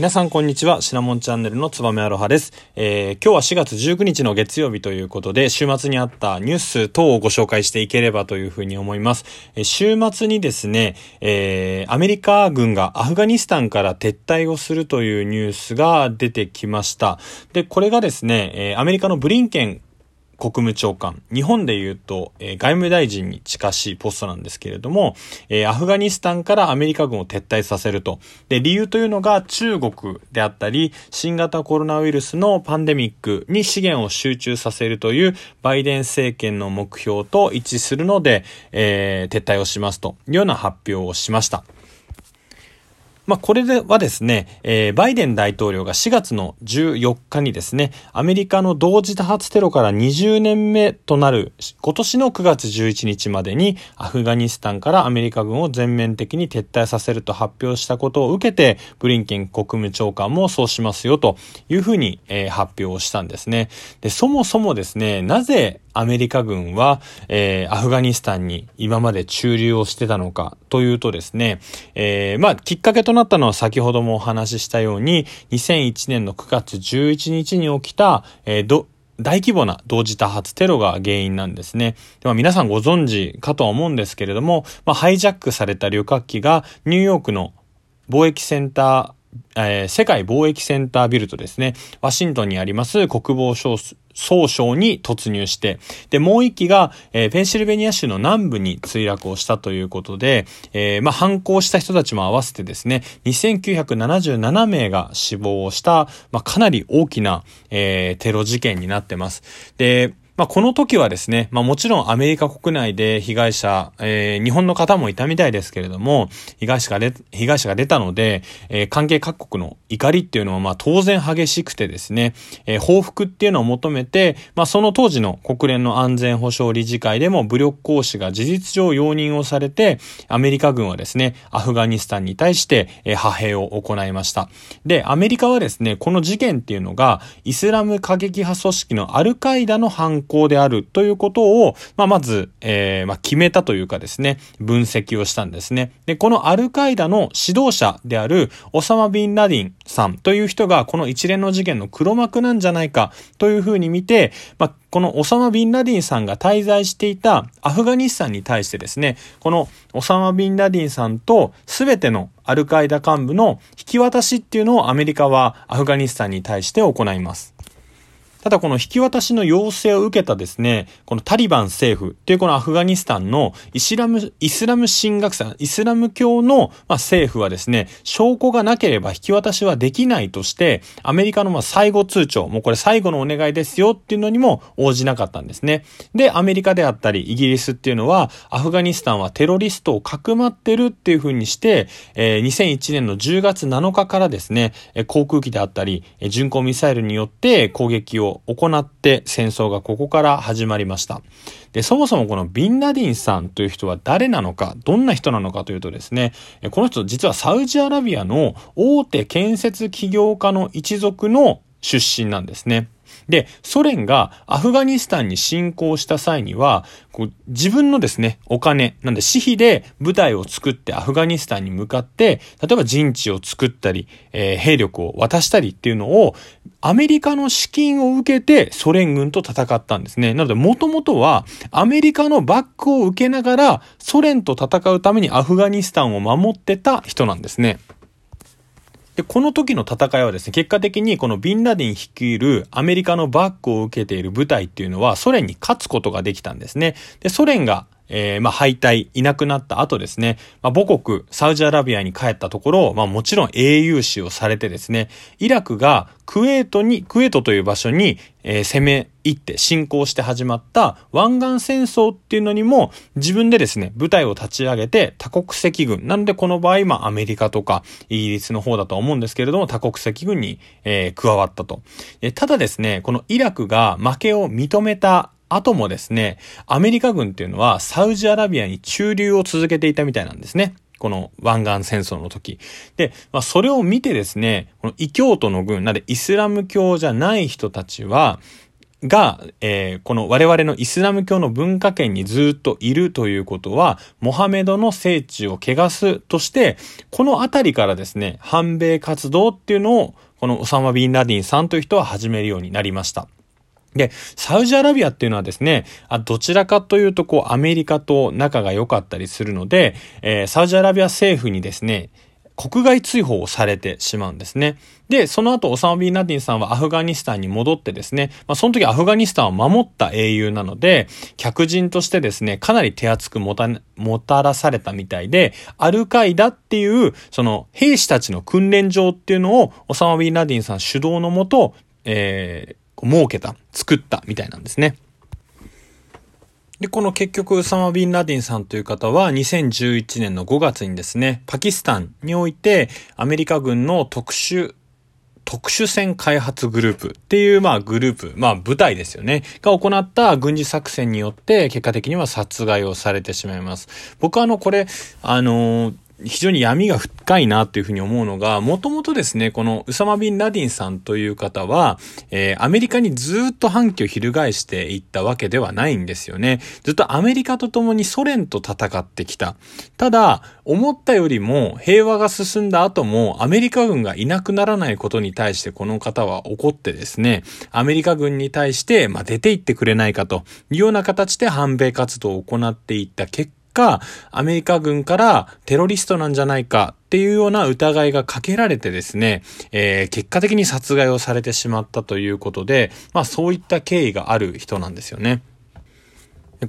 皆さんこんにちは。シナモンチャンネルのつばめアロハです。えー、今日は4月19日の月曜日ということで、週末にあったニュース等をご紹介していければというふうに思います。えー、週末にですね、えー、アメリカ軍がアフガニスタンから撤退をするというニュースが出てきました。で、これがですね、えー、アメリカのブリンケン国務長官。日本で言うと、えー、外務大臣に近しいポストなんですけれども、えー、アフガニスタンからアメリカ軍を撤退させると。で、理由というのが中国であったり、新型コロナウイルスのパンデミックに資源を集中させるというバイデン政権の目標と一致するので、えー、撤退をしますというような発表をしました。まあ、これではですね、えー、バイデン大統領が4月の14日にですね、アメリカの同時多発テロから20年目となる今年の9月11日までにアフガニスタンからアメリカ軍を全面的に撤退させると発表したことを受けて、ブリンケン国務長官もそうしますよというふうに、えー、発表をしたんですね。で、そもそもですね、なぜアメリカ軍は、えー、アフガニスタンに今まで駐留をしてたのかというとですね、えー、まあ、きっかけとなったのは先ほどもお話ししたように、2001年の9月11日に起きた、えー、大規模な同時多発テロが原因なんですね。では皆さんご存知かとは思うんですけれども、まあ、ハイジャックされた旅客機がニューヨークの貿易センターえー、世界貿易センタービルとですね、ワシントンにあります国防総省に突入して、で、もう一機が、えー、ペンシルベニア州の南部に墜落をしたということで、えー、まあ、反抗した人たちも合わせてですね、2977名が死亡をした、まあ、かなり大きな、え、テロ事件になってます。で、まあ、この時はですね、まあ、もちろんアメリカ国内で被害者、えー、日本の方もいたみたいですけれども、被害者が出、被害者が出たので、えー、関係各国の怒りっていうのは、まあ、当然激しくてですね、えー、報復っていうのを求めて、まあ、その当時の国連の安全保障理事会でも武力行使が事実上容認をされて、アメリカ軍はですね、アフガニスタンに対して、えー、派兵を行いました。で、アメリカはですね、この事件っていうのが、イスラム過激派組織のアルカイダの犯行であるということを、まあ、まず、えー、まあ、決めたというかですね、分析をしたんですね。で、このアルカイダの指導者であるオサマ・ビン・ラディンさんという人がこの一連の事件の黒幕なんじゃないかというふうに見て、まあ、このオサマ・ビン・ラディンさんが滞在していたアフガニスタンに対してですね、このオサマ・ビン・ラディンさんと全てのアルカイダ幹部の引き渡しっていうのをアメリカはアフガニスタンに対して行います。ただこの引き渡しの要請を受けたですね、このタリバン政府っていうこのアフガニスタンのイスラム、イスラム神学者、イスラム教の、政府はですね、証拠がなければ引き渡しはできないとして、アメリカの最後通帳、もうこれ最後のお願いですよっていうのにも応じなかったんですね。で、アメリカであったりイギリスっていうのは、アフガニスタンはテロリストをかくまってるっていう風にして、えー、2001年の10月7日からですね、航空機であったり、巡航ミサイルによって攻撃を行って戦争がここから始まりました。で、そもそもこのビンラディンさんという人は誰なのか、どんな人なのかというとですね、この人実はサウジアラビアの大手建設起業家の一族の出身なんですね。で、ソ連がアフガニスタンに侵攻した際には、こう自分のですね、お金、なんで私費で部隊を作ってアフガニスタンに向かって、例えば陣地を作ったり、えー、兵力を渡したりっていうのを、アメリカの資金を受けてソ連軍と戦ったんですね。なので、もともとはアメリカのバックを受けながらソ連と戦うためにアフガニスタンを守ってた人なんですね。で、この時の戦いはですね、結果的にこのビンラディン率いるアメリカのバックを受けている部隊っていうのはソ連に勝つことができたんですね。で、ソ連がえー、まあ、敗退、いなくなった後ですね、まあ、母国、サウジアラビアに帰ったところ、まあ、もちろん英雄視をされてですね、イラクがクウェートに、クウェートという場所に、えー、攻め入って侵攻して始まった湾岸戦争っていうのにも自分でですね、部隊を立ち上げて多国籍軍。なのでこの場合、まあアメリカとかイギリスの方だと思うんですけれども、多国籍軍に、えー、加わったとえ。ただですね、このイラクが負けを認めた後もですね、アメリカ軍っていうのはサウジアラビアに駐留を続けていたみたいなんですね。この湾岸戦争の時。で、まあ、それを見てですね、この異教徒の軍、なんでイスラム教じゃない人たちは、が、えー、この我々のイスラム教の文化圏にずっといるということは、モハメドの聖地を汚すとして、このあたりからですね、反米活動っていうのを、このオサマ・ビン・ラディンさんという人は始めるようになりました。で、サウジアラビアっていうのはですね、あどちらかというと、こう、アメリカと仲が良かったりするので、えー、サウジアラビア政府にですね、国外追放をされてしまうんですね。で、その後、オサマ・ビン・ラディンさんはアフガニスタンに戻ってですね、まあ、その時アフガニスタンを守った英雄なので、客人としてですね、かなり手厚くもた、もたらされたみたいで、アルカイダっていう、その、兵士たちの訓練場っていうのを、オサマ・ビン・ラディンさん主導のもと、えー、設けた、作ったみたいなんですね。で、この結局、ウサマ・ビン・ラディンさんという方は、2011年の5月にですね、パキスタンにおいて、アメリカ軍の特殊、特殊戦開発グループっていう、まあ、グループ、まあ、部隊ですよね。が行った軍事作戦によって、結果的には殺害をされてしまいます。僕はあの、これ、あのー非常に闇が深いなっていうふうに思うのが、もともとですね、このウサマビン・ラディンさんという方は、えー、アメリカにずっと反旗を翻していったわけではないんですよね。ずっとアメリカと共にソ連と戦ってきた。ただ、思ったよりも平和が進んだ後もアメリカ軍がいなくならないことに対してこの方は怒ってですね、アメリカ軍に対して、まあ、出て行ってくれないかというような形で反米活動を行っていった結か、アメリカ軍からテロリストなんじゃないかっていうような疑いがかけられてですね、えー、結果的に殺害をされてしまったということで、まあそういった経緯がある人なんですよね。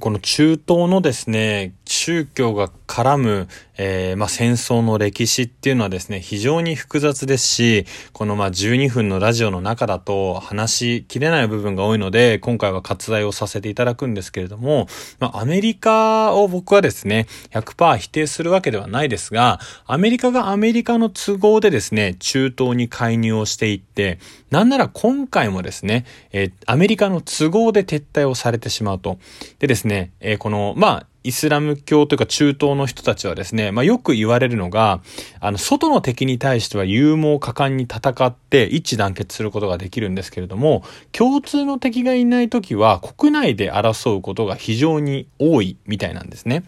この中東のですね、宗教が絡む、えー、まあ、戦争の歴史っていうのはですね、非常に複雑ですし、このま、12分のラジオの中だと話しきれない部分が多いので、今回は割愛をさせていただくんですけれども、まあ、アメリカを僕はですね、100%否定するわけではないですが、アメリカがアメリカの都合でですね、中東に介入をしていって、なんなら今回もですね、えー、アメリカの都合で撤退をされてしまうと。でですね、えー、この、まあ、イスラム教というか中東の人たちはですね、まあよく言われるのが、あの、外の敵に対しては勇猛果敢に戦って一致団結することができるんですけれども、共通の敵がいない時は国内で争うことが非常に多いみたいなんですね。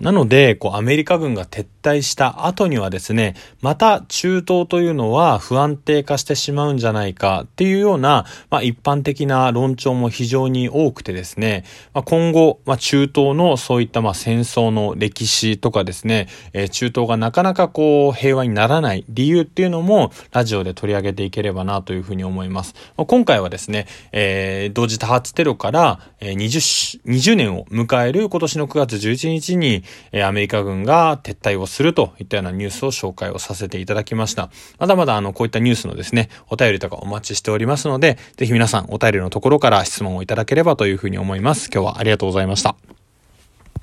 なので、こう、アメリカ軍が撤退した後にはですね、また中東というのは不安定化してしまうんじゃないかっていうような、まあ、一般的な論調も非常に多くてですね、まあ、今後、まあ、中東のそういったまあ戦争の歴史とかですね、えー、中東がなかなかこう、平和にならない理由っていうのも、ラジオで取り上げていければなというふうに思います。まあ、今回はですね、えー、同時多発テロから、20、20年を迎える今年の9月11日にに、えアメリカ軍が撤退をするといったようなニュースを紹介をさせていただきました。まだまだあの、こういったニュースのですね、お便りとかお待ちしておりますので、ぜひ皆さんお便りのところから質問をいただければというふうに思います。今日はありがとうございました。